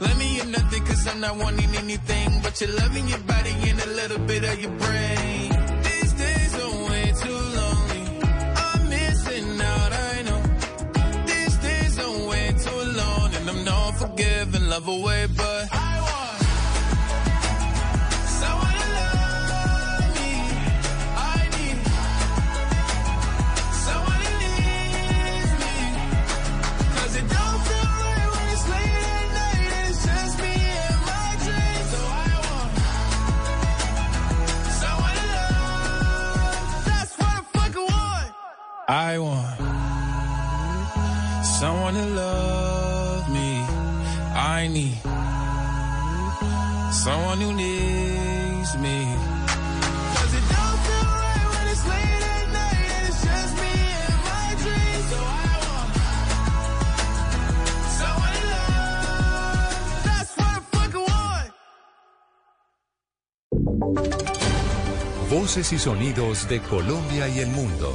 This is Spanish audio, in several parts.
Let me in nothing cause I'm not wanting anything but you're loving your body and a little bit of your brain. These days are way too lonely. I'm missing out, I know. These days are way too long and I'm not forgiving love away, but I want someone to love me. I need someone who needs me. Voces y sonidos de Colombia y el mundo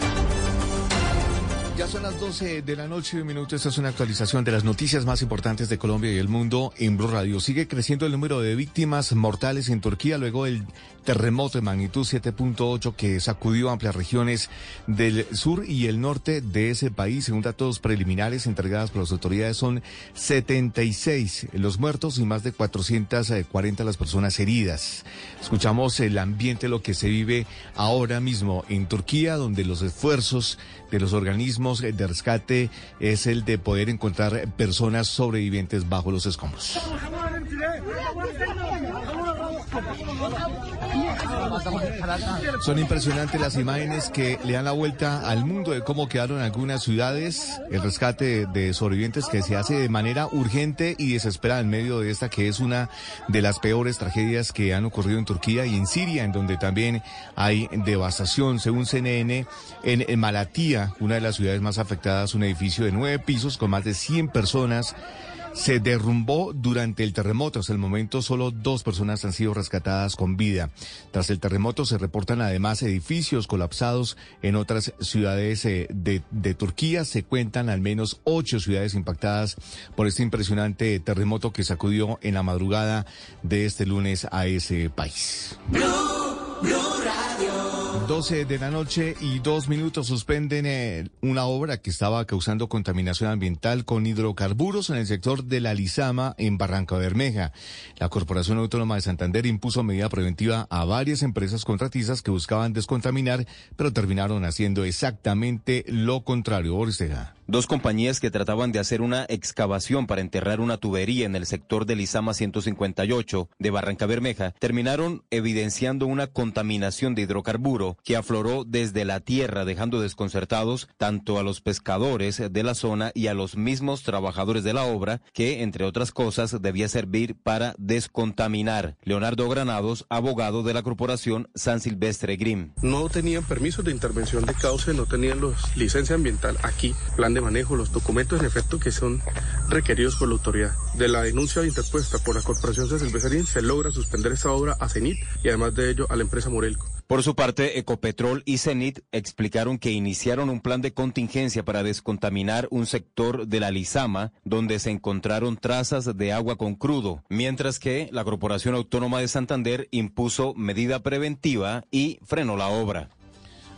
Ya son las 12 de la noche y un minuto. Esta es una actualización de las noticias más importantes de Colombia y el mundo en Blue Radio. Sigue creciendo el número de víctimas mortales en Turquía luego del terremoto de magnitud 7.8 que sacudió amplias regiones del sur y el norte de ese país. Según datos preliminares entregadas por las autoridades, son 76 los muertos y más de 440 las personas heridas. Escuchamos el ambiente, lo que se vive ahora mismo en Turquía, donde los esfuerzos de los organismos de rescate es el de poder encontrar personas sobrevivientes bajo los escombros. Son impresionantes las imágenes que le dan la vuelta al mundo de cómo quedaron algunas ciudades, el rescate de sobrevivientes que se hace de manera urgente y desesperada en medio de esta que es una de las peores tragedias que han ocurrido en Turquía y en Siria, en donde también hay devastación. Según CNN, en, Malatía, una de las ciudades más afectadas, un edificio de nueve pisos con más de 100 personas se derrumbó durante el terremoto. Hasta el momento solo dos personas han sido rescatadas con vida. Tras el terremoto se reportan además edificios colapsados en otras ciudades eh, de, de Turquía. Se cuentan al menos ocho ciudades impactadas por este impresionante terremoto que sacudió en la madrugada de este lunes a ese país. 12 de la noche y dos minutos suspenden eh, una obra que estaba causando contaminación ambiental con hidrocarburos en el sector de la Lizama en Barranca Bermeja. La Corporación Autónoma de Santander impuso medida preventiva a varias empresas contratistas que buscaban descontaminar, pero terminaron haciendo exactamente lo contrario. Oristega. Dos compañías que trataban de hacer una excavación para enterrar una tubería en el sector del Izama 158 de Barranca Bermeja terminaron evidenciando una contaminación de hidrocarburo que afloró desde la tierra, dejando desconcertados tanto a los pescadores de la zona y a los mismos trabajadores de la obra, que, entre otras cosas, debía servir para descontaminar. Leonardo Granados, abogado de la corporación San Silvestre Grim. No tenían permisos de intervención de cauce, no tenían los licencia ambiental aquí, de manejo, los documentos en efecto que son requeridos por la autoridad. De la denuncia interpuesta por la Corporación San se logra suspender esta obra a CENIT y además de ello a la empresa Morelco. Por su parte, Ecopetrol y CENIT explicaron que iniciaron un plan de contingencia para descontaminar un sector de la Lizama donde se encontraron trazas de agua con crudo, mientras que la Corporación Autónoma de Santander impuso medida preventiva y frenó la obra.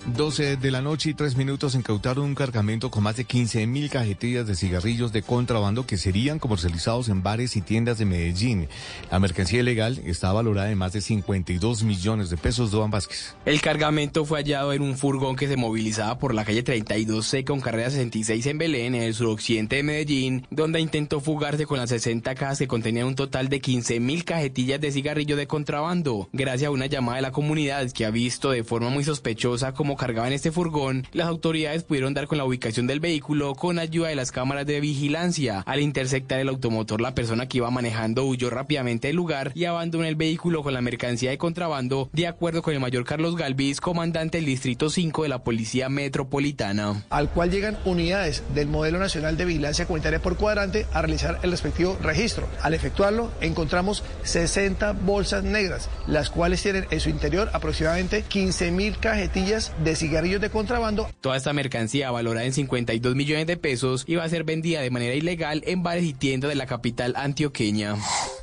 12 de la noche y 3 minutos incautaron un cargamento con más de 15 mil cajetillas de cigarrillos de contrabando que serían comercializados en bares y tiendas de Medellín. La mercancía ilegal está valorada en más de 52 millones de pesos. Doan Vázquez. El cargamento fue hallado en un furgón que se movilizaba por la calle 32C con carrera 66 en Belén, en el suroccidente de Medellín, donde intentó fugarse con las 60 cajas que contenían un total de 15 mil cajetillas de cigarrillo de contrabando. Gracias a una llamada de la comunidad que ha visto de forma muy sospechosa cómo cargaban este furgón, las autoridades pudieron dar con la ubicación del vehículo con ayuda de las cámaras de vigilancia. Al intersectar el automotor, la persona que iba manejando huyó rápidamente del lugar y abandonó el vehículo con la mercancía de contrabando, de acuerdo con el mayor Carlos Galvis, comandante del Distrito 5 de la Policía Metropolitana. Al cual llegan unidades del Modelo Nacional de Vigilancia Comunitaria por cuadrante a realizar el respectivo registro. Al efectuarlo, encontramos 60 bolsas negras, las cuales tienen en su interior aproximadamente 15 mil cajetillas de cigarrillos de contrabando. Toda esta mercancía valorada en 52 millones de pesos iba a ser vendida de manera ilegal en bares y tiendas de la capital antioqueña.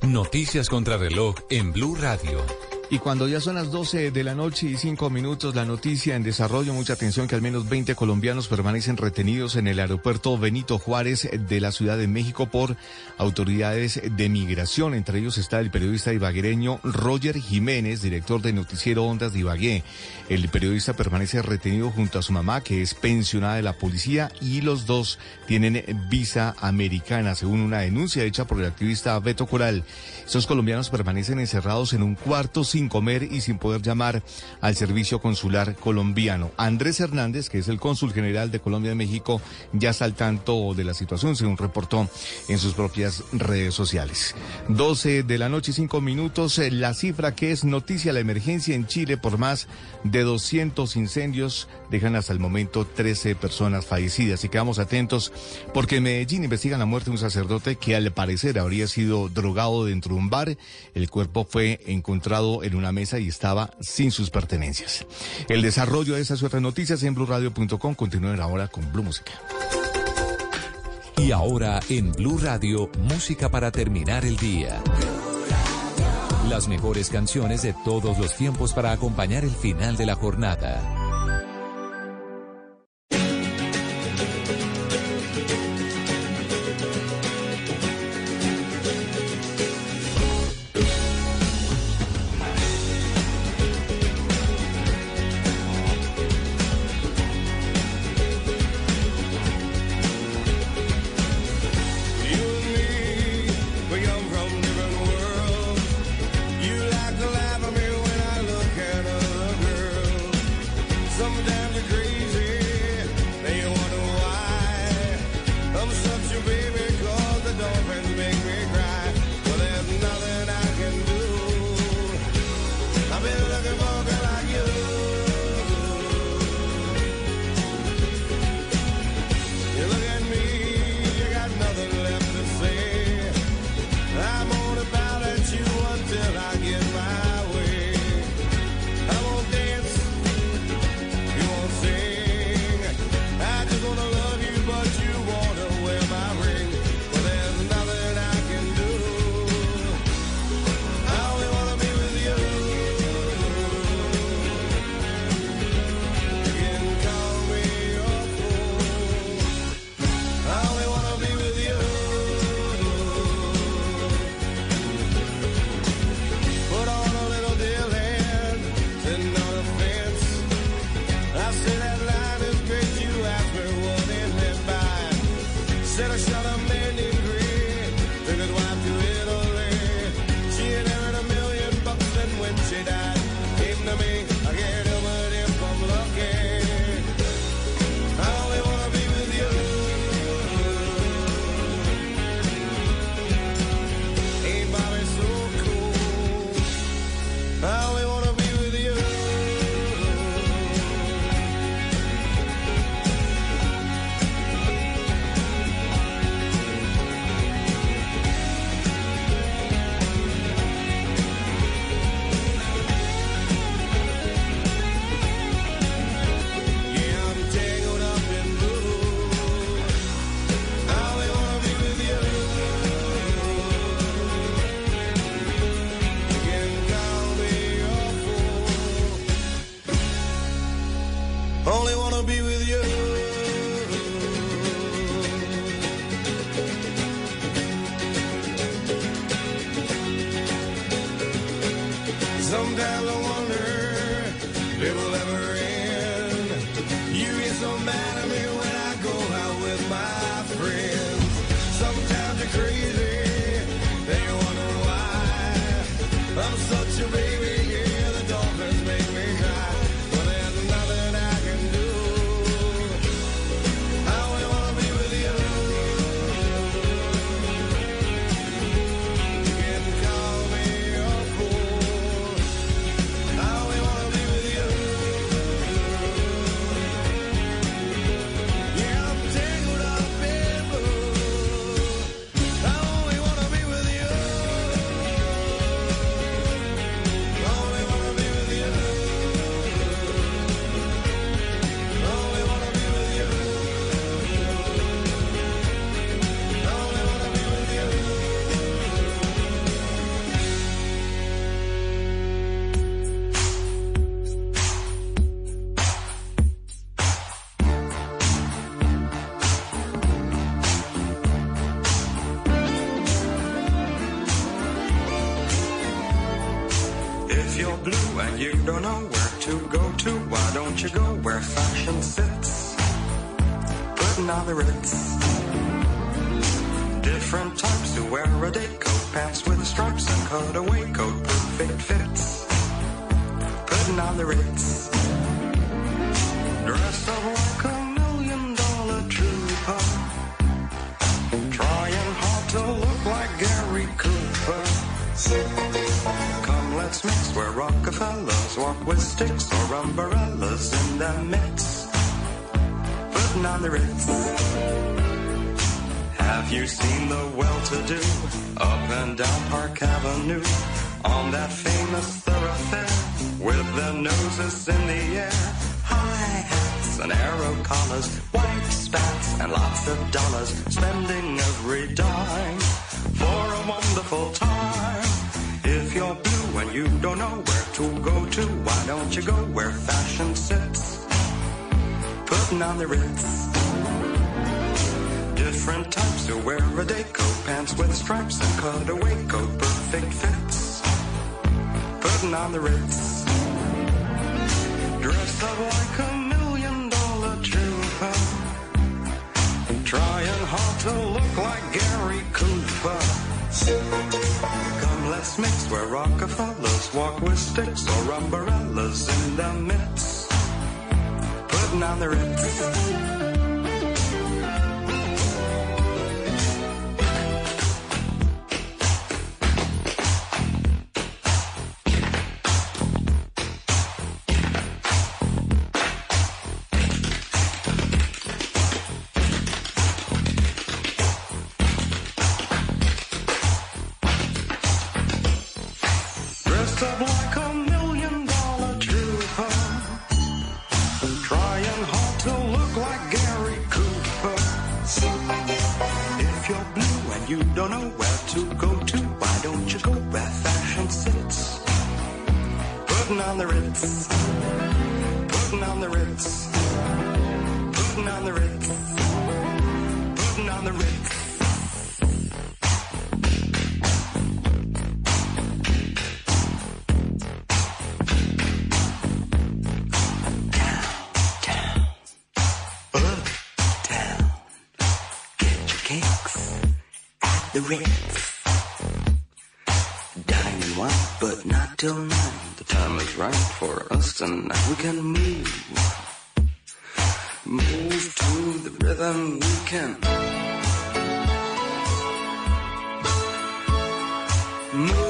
Noticias contra reloj en Blue Radio. Y cuando ya son las 12 de la noche y 5 minutos, la noticia en desarrollo, mucha atención que al menos 20 colombianos permanecen retenidos en el aeropuerto Benito Juárez de la Ciudad de México por autoridades de migración. Entre ellos está el periodista ibaguereño Roger Jiménez, director de Noticiero Ondas de Ibagué. El periodista permanece retenido junto a su mamá, que es pensionada de la policía, y los dos tienen visa americana, según una denuncia hecha por el activista Beto Coral. Estos colombianos permanecen encerrados en un cuarto sin comer y sin poder llamar al servicio consular colombiano. Andrés Hernández, que es el cónsul general de Colombia en México, ya está al tanto de la situación, según reportó en sus propias redes sociales. 12 de la noche y 5 minutos, eh, la cifra que es noticia la emergencia en Chile por más de 200 incendios dejan hasta el momento 13 personas fallecidas. Y quedamos atentos porque en Medellín investigan la muerte de un sacerdote que al parecer habría sido drogado dentro de un bar. El cuerpo fue encontrado en una mesa y estaba sin sus pertenencias. El desarrollo de esas otras noticias en blueradio.com. Continúen ahora con Blue Música. Y ahora en Blue Radio, música para terminar el día. Las mejores canciones de todos los tiempos para acompañar el final de la jornada. Or umbrellas in the midst. Putting on the ritz. Have you seen the well-to-do up and down Park Avenue on that famous thoroughfare with their noses in the air? High hats and arrow collars, white spats and lots of dollars, spending every dime for a wonderful time. If you're blue and you don't know where to go to, why don't you go where fashion sits? Putting on the ritz. Different types who wear a day coat, pants with stripes and cutaway coat, perfect fits. Putting on the ritz. Dressed up like a million dollar trooper. Trying hard to look like Gary Cooper. Mix where Rockefellers walk with sticks or umbrellas in their midst. Putting on the ritz. Dining one, but not till now. The time is right for us tonight. We can move. Move to the rhythm we can. Move.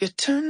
You turn.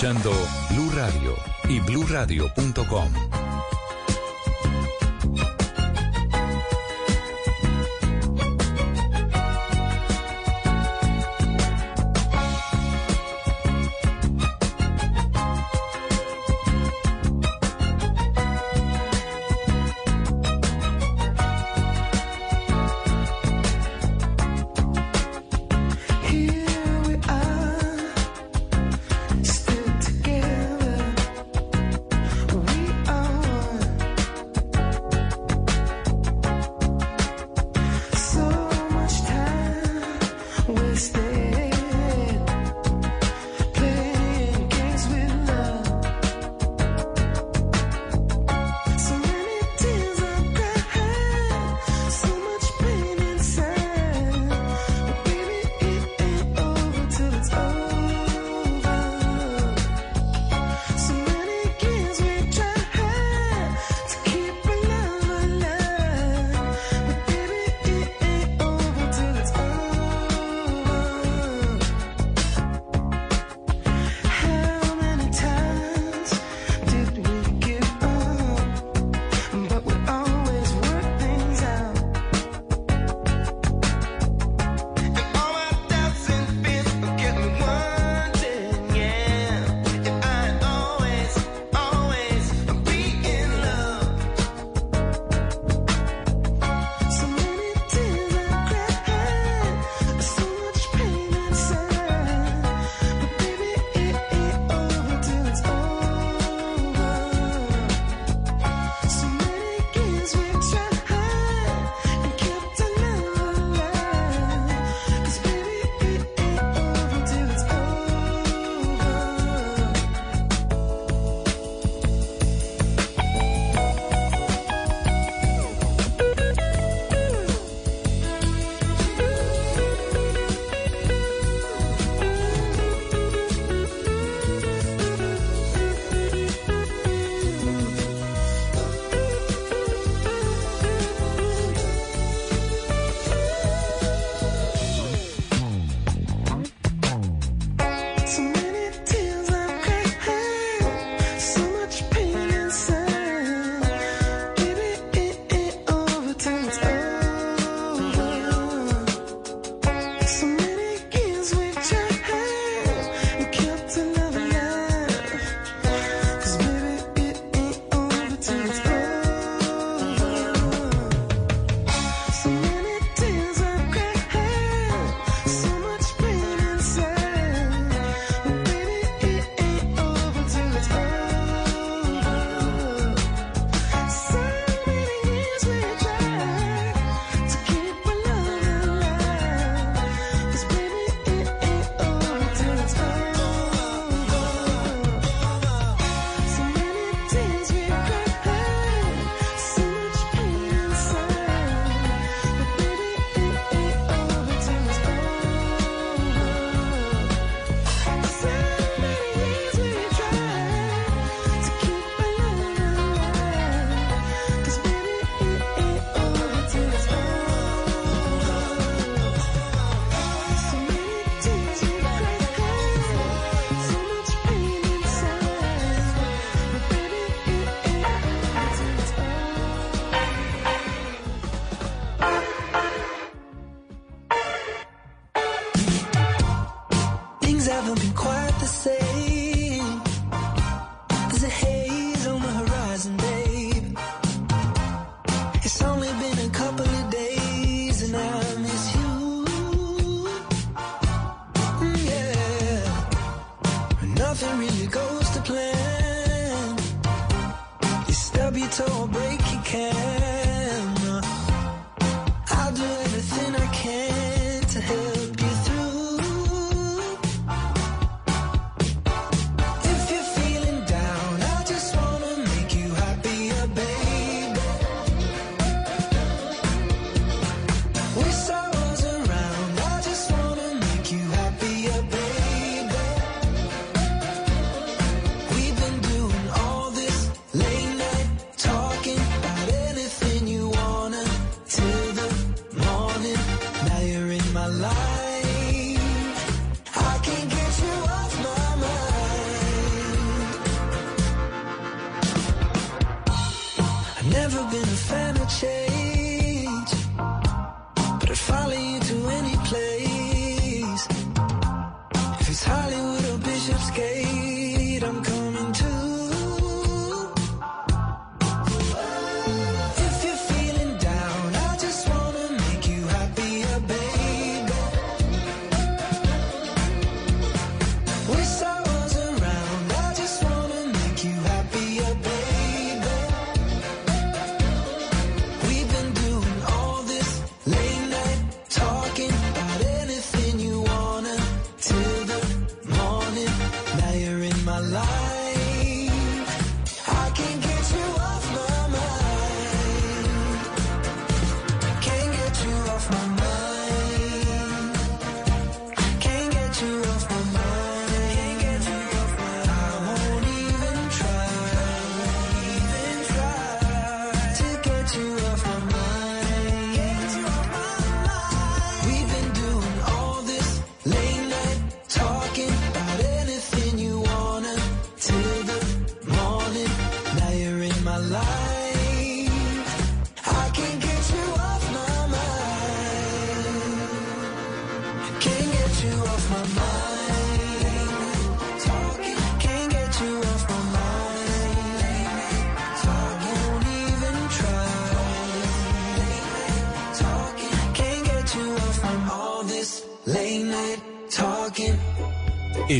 escuchando Blue Radio y bluradio.com.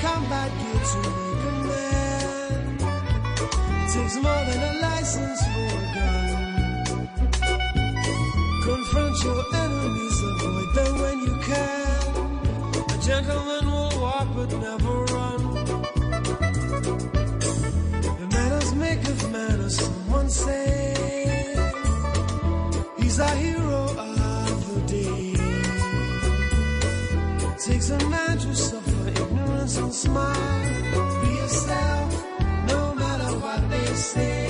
combat gear to make a man. It takes more than a license for a gun. Confront your enemies, avoid them when you can. A gentleman will walk but never run. The manners make of manners, someone say. Ignorance and smile. Be yourself, no matter what they say.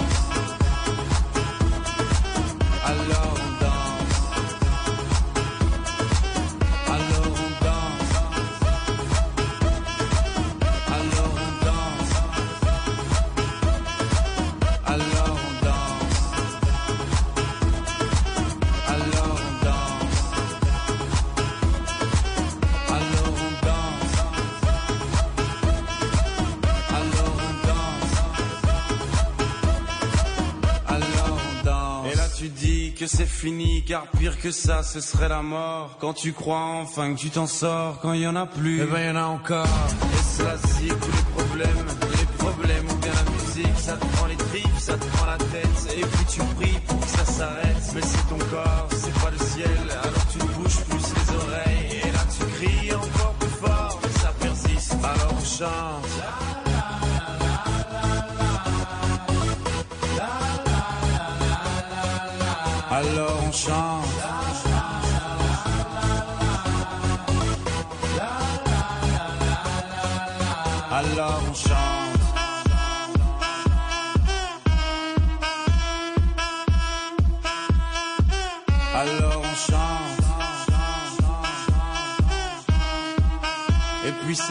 fini car pire que ça ce serait la mort. Quand tu crois enfin que tu t'en sors Quand il y en a plus, eh ben y en a encore. Et cela c'est tous les problèmes Les problèmes ou bien la musique Ça te prend les tripes, ça te prend la tête. Et puis tu pries pour que ça s'arrête Mais c'est ton corps,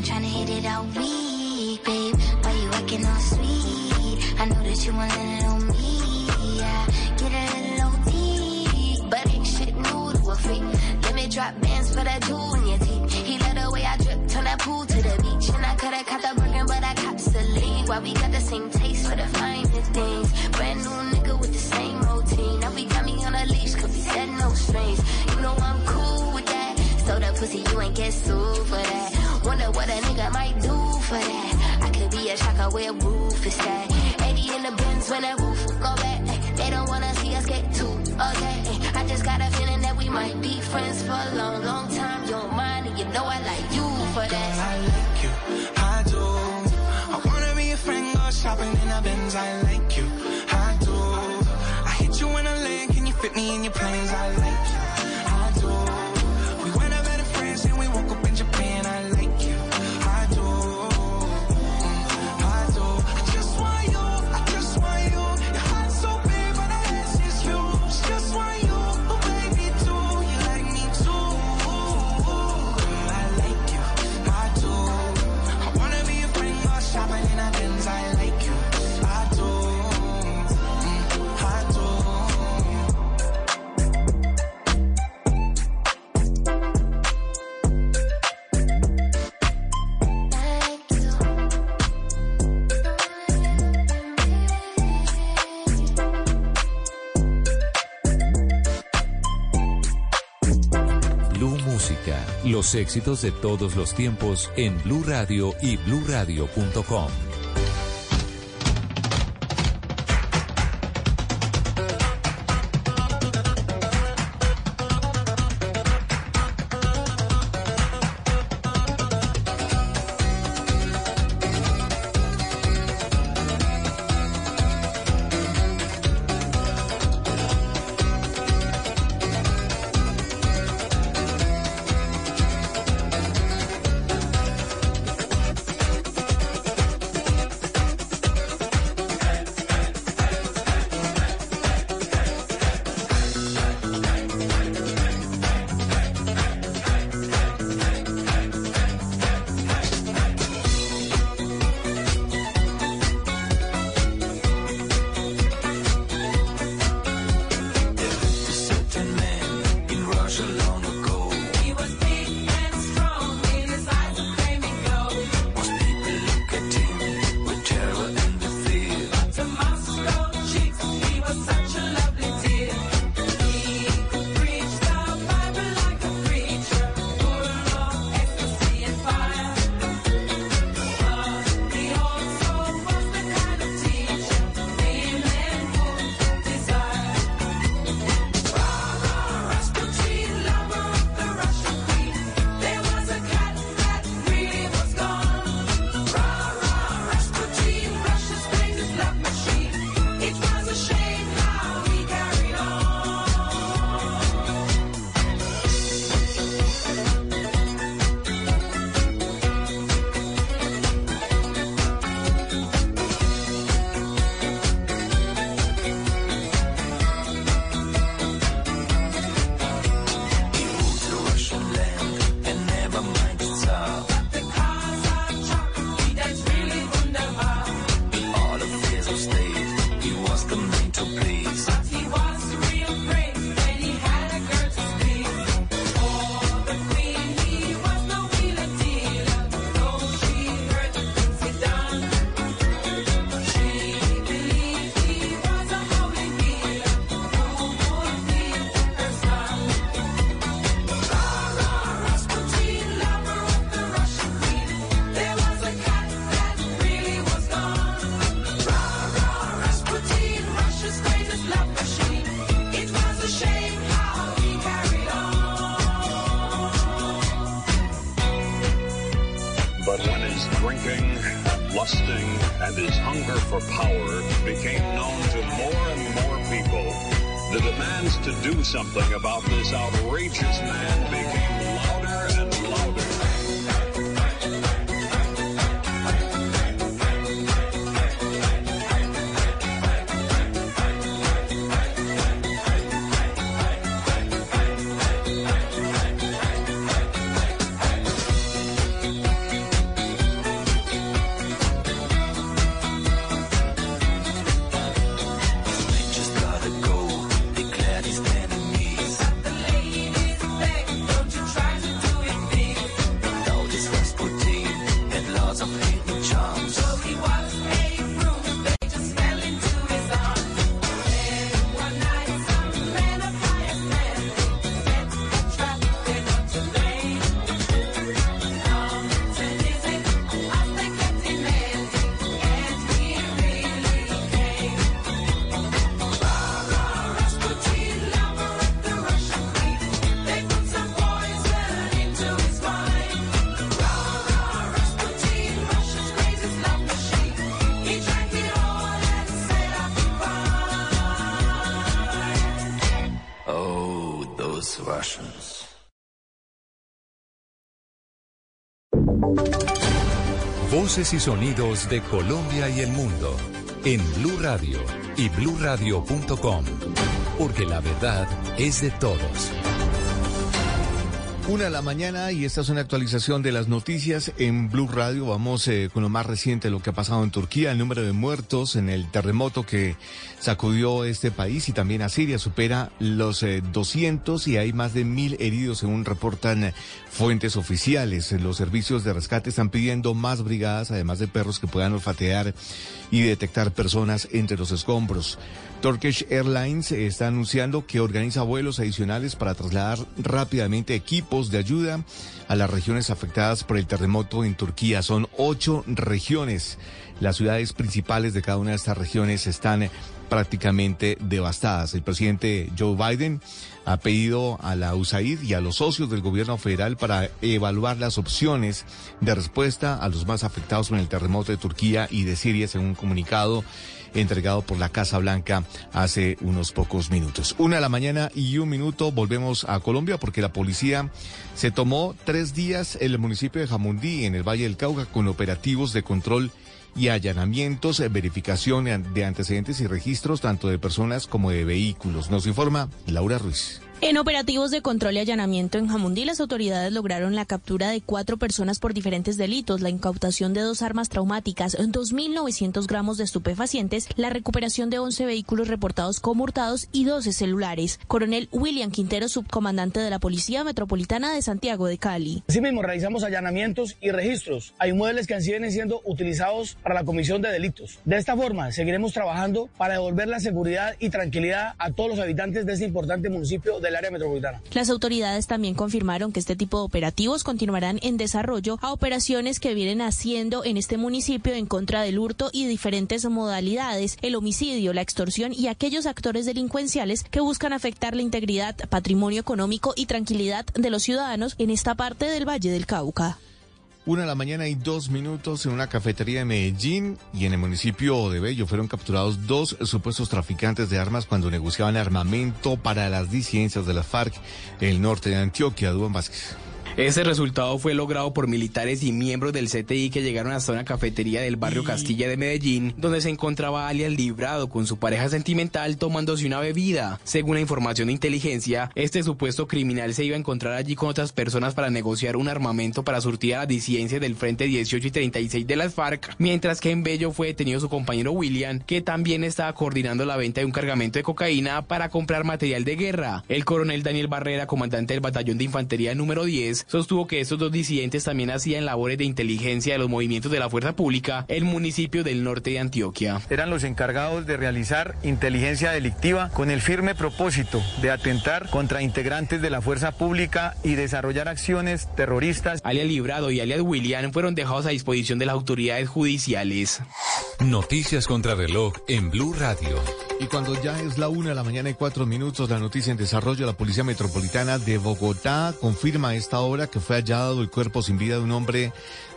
been trying to hit it all week, babe. Why you acting all sweet? I know that you want it on me. Yeah, get a little OT. But ain't shit new to a freak. Let me drop bands for that jewel in your teeth. He let the way I drip, turn that pool to the beach. And I coulda caught the Birkin, but I cops the lead. Why we got the same taste for the finest things. Brand new nigga with the same routine. Now we got me on a leash, cause we said no strings. You know I'm cool with that. So the pussy, you ain't get sued for that. Wonder what a nigga might do for that. I could be a shocker where roof is at. 80 in the Benz when that roof go back. They don't wanna see us get too okay. I just got a feeling that we might be friends for a long, long time. You don't mind, and you know I like you for that. I like you, I do. I wanna be a friend, go shopping in a Benz. I like you, I do. I hit you in a leg, can you fit me in your plans? I like you, I do. We went over to France and we woke up los éxitos de todos los tiempos en Blue Radio y bluradio.com. and his hunger for power became known to more and more people, the demands to do something about this outrageous man Voces y sonidos de Colombia y el mundo en Blue Radio y bluradio.com, porque la verdad es de todos. Una de la mañana y esta es una actualización de las noticias en Blue Radio. Vamos eh, con lo más reciente lo que ha pasado en Turquía. El número de muertos en el terremoto que sacudió este país y también a Siria supera los eh, 200 y hay más de mil heridos según reportan eh, fuentes oficiales. Los servicios de rescate están pidiendo más brigadas, además de perros que puedan olfatear y detectar personas entre los escombros. Turkish Airlines está anunciando que organiza vuelos adicionales para trasladar rápidamente equipos de ayuda a las regiones afectadas por el terremoto en Turquía. Son ocho regiones. Las ciudades principales de cada una de estas regiones están prácticamente devastadas. El presidente Joe Biden ha pedido a la USAID y a los socios del gobierno federal para evaluar las opciones de respuesta a los más afectados con el terremoto de Turquía y de Siria, según un comunicado entregado por la Casa Blanca hace unos pocos minutos. Una de la mañana y un minuto volvemos a Colombia porque la policía se tomó tres días en el municipio de Jamundí, en el Valle del Cauca, con operativos de control y allanamientos, eh, verificación de antecedentes y registros tanto de personas como de vehículos. Nos informa Laura Ruiz. En operativos de control y allanamiento en Jamundí, las autoridades lograron la captura de cuatro personas por diferentes delitos, la incautación de dos armas traumáticas, 2.900 gramos de estupefacientes, la recuperación de 11 vehículos reportados como hurtados y 12 celulares. Coronel William Quintero, subcomandante de la Policía Metropolitana de Santiago de Cali. Asimismo, realizamos allanamientos y registros a inmuebles que siguen siendo utilizados para la comisión de delitos. De esta forma, seguiremos trabajando para devolver la seguridad y tranquilidad a todos los habitantes de este importante municipio Las autoridades también confirmaron que este tipo de operativos continuarán en desarrollo a operaciones que vienen haciendo en este municipio en contra del hurto y diferentes modalidades, el homicidio, la extorsión y aquellos actores delincuenciales que buscan afectar la integridad, patrimonio económico y tranquilidad de los ciudadanos en esta parte del Valle del Cauca. Una de la mañana y dos minutos en una cafetería de Medellín y en el municipio de Bello fueron capturados dos supuestos traficantes de armas cuando negociaban armamento para las disidencias de la FARC el norte de Antioquia. Dubán Vázquez. Ese resultado fue logrado por militares y miembros del CTI que llegaron hasta una cafetería del barrio Castilla de Medellín, donde se encontraba alias Librado con su pareja sentimental tomándose una bebida. Según la información de inteligencia, este supuesto criminal se iba a encontrar allí con otras personas para negociar un armamento para surtir a las disidencias del Frente 18 y 36 de las FARC, mientras que en Bello fue detenido su compañero William, que también estaba coordinando la venta de un cargamento de cocaína para comprar material de guerra. El coronel Daniel Barrera, comandante del batallón de infantería número 10, sostuvo que estos dos disidentes también hacían labores de inteligencia de los movimientos de la fuerza pública en municipios del norte de Antioquia. Eran los encargados de realizar inteligencia delictiva con el firme propósito de atentar contra integrantes de la fuerza pública y desarrollar acciones terroristas. Alias Librado y alias William fueron dejados a disposición de las autoridades judiciales. Noticias contra reloj en Blue Radio. Y cuando ya es la una de la mañana y cuatro minutos, la noticia en desarrollo, la Policía Metropolitana de Bogotá confirma esta hora que fue hallado el cuerpo sin vida de un hombre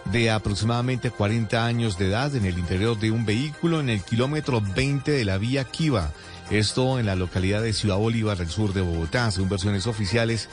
de aproximadamente 40 años de edad en el interior de un vehículo en el kilómetro 20 de la vía Kiva. Esto en la localidad de Ciudad Bolívar, al sur de Bogotá. Según versiones oficiales,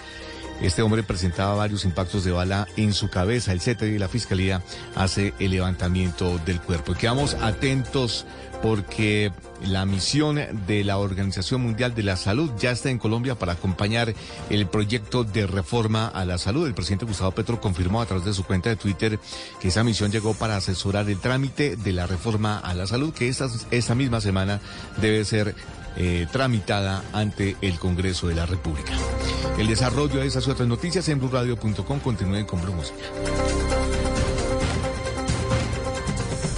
este hombre presentaba varios impactos de bala en su cabeza. El CTI y la Fiscalía hace el levantamiento del cuerpo. Quedamos atentos porque la misión de la Organización Mundial de la Salud ya está en Colombia para acompañar el proyecto de reforma a la salud. El presidente Gustavo Petro confirmó a través de su cuenta de Twitter que esa misión llegó para asesorar el trámite de la reforma a la salud que esta, esta misma semana debe ser eh, tramitada ante el Congreso de la República. El desarrollo de esas otras noticias en blurradio.com continúen con Blue.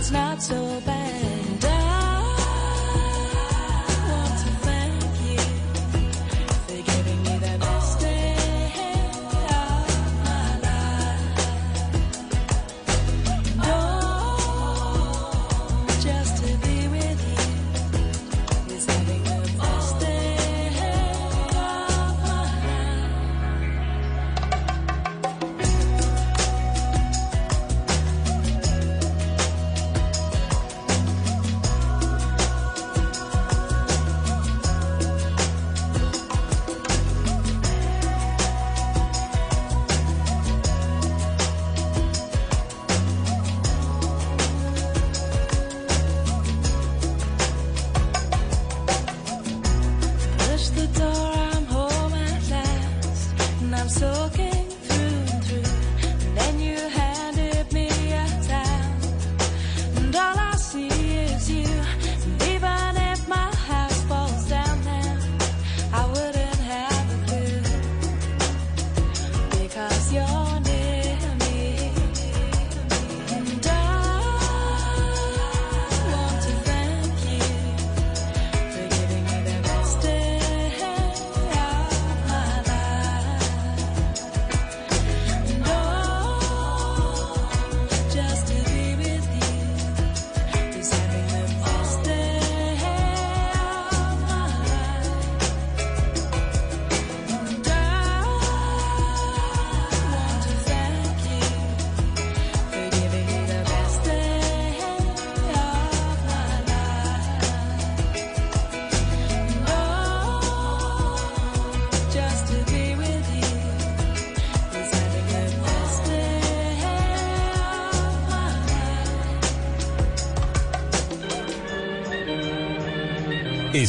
It's not so bad.